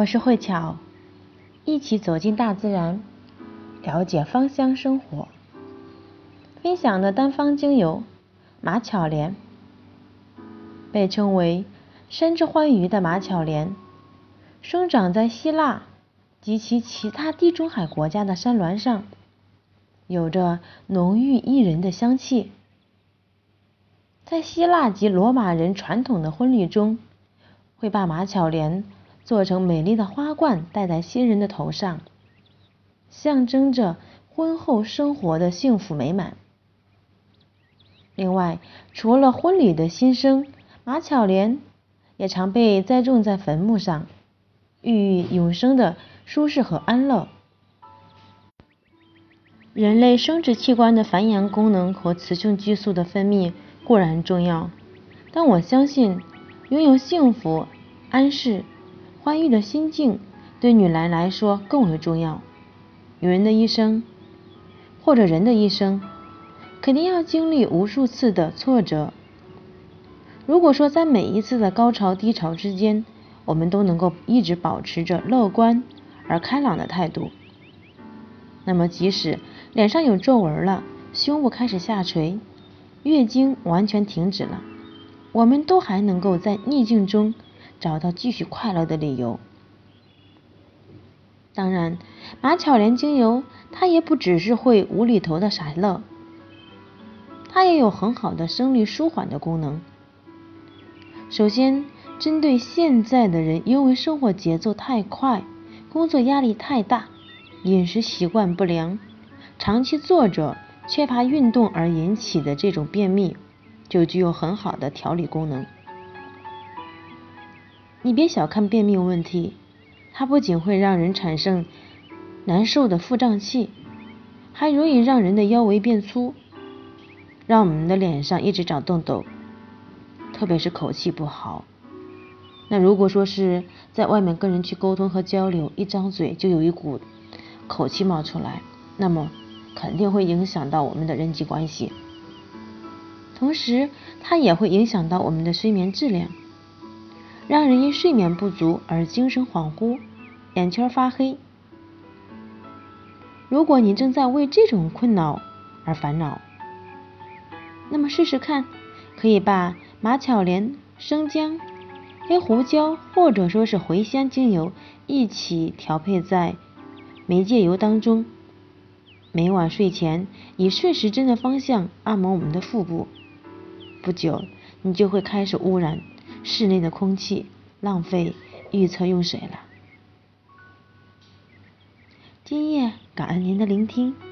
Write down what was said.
我是慧巧，一起走进大自然，了解芳香生活。分享的单方精油马巧莲，被称为山之欢愉的马巧莲，生长在希腊及其其他地中海国家的山峦上，有着浓郁宜人的香气。在希腊及罗马人传统的婚礼中，会把马巧莲。做成美丽的花冠戴在新人的头上，象征着婚后生活的幸福美满。另外，除了婚礼的新生，马巧莲也常被栽种在坟墓上，寓意永生的舒适和安乐。人类生殖器官的繁衍功能和雌性激素的分泌固然重要，但我相信拥有幸福、安适。欢愉的心境对女人来说更为重要。女人的一生，或者人的一生，肯定要经历无数次的挫折。如果说在每一次的高潮低潮之间，我们都能够一直保持着乐观而开朗的态度，那么即使脸上有皱纹了，胸部开始下垂，月经完全停止了，我们都还能够在逆境中。找到继续快乐的理由。当然，马巧莲精油它也不只是会无厘头的傻乐，它也有很好的生理舒缓的功能。首先，针对现在的人因为生活节奏太快、工作压力太大、饮食习惯不良、长期坐着、缺乏运动而引起的这种便秘，就具有很好的调理功能。你别小看便秘问题，它不仅会让人产生难受的腹胀气，还容易让人的腰围变粗，让我们的脸上一直长痘痘，特别是口气不好。那如果说是在外面跟人去沟通和交流，一张嘴就有一股口气冒出来，那么肯定会影响到我们的人际关系，同时它也会影响到我们的睡眠质量。让人因睡眠不足而精神恍惚、眼圈发黑。如果你正在为这种困扰而烦恼，那么试试看，可以把马巧莲、生姜、黑胡椒或者说是茴香精油一起调配在媒介油当中，每晚睡前以顺时针的方向按摩我们的腹部，不久你就会开始污染。室内的空气浪费预测用水了。今夜感恩您的聆听。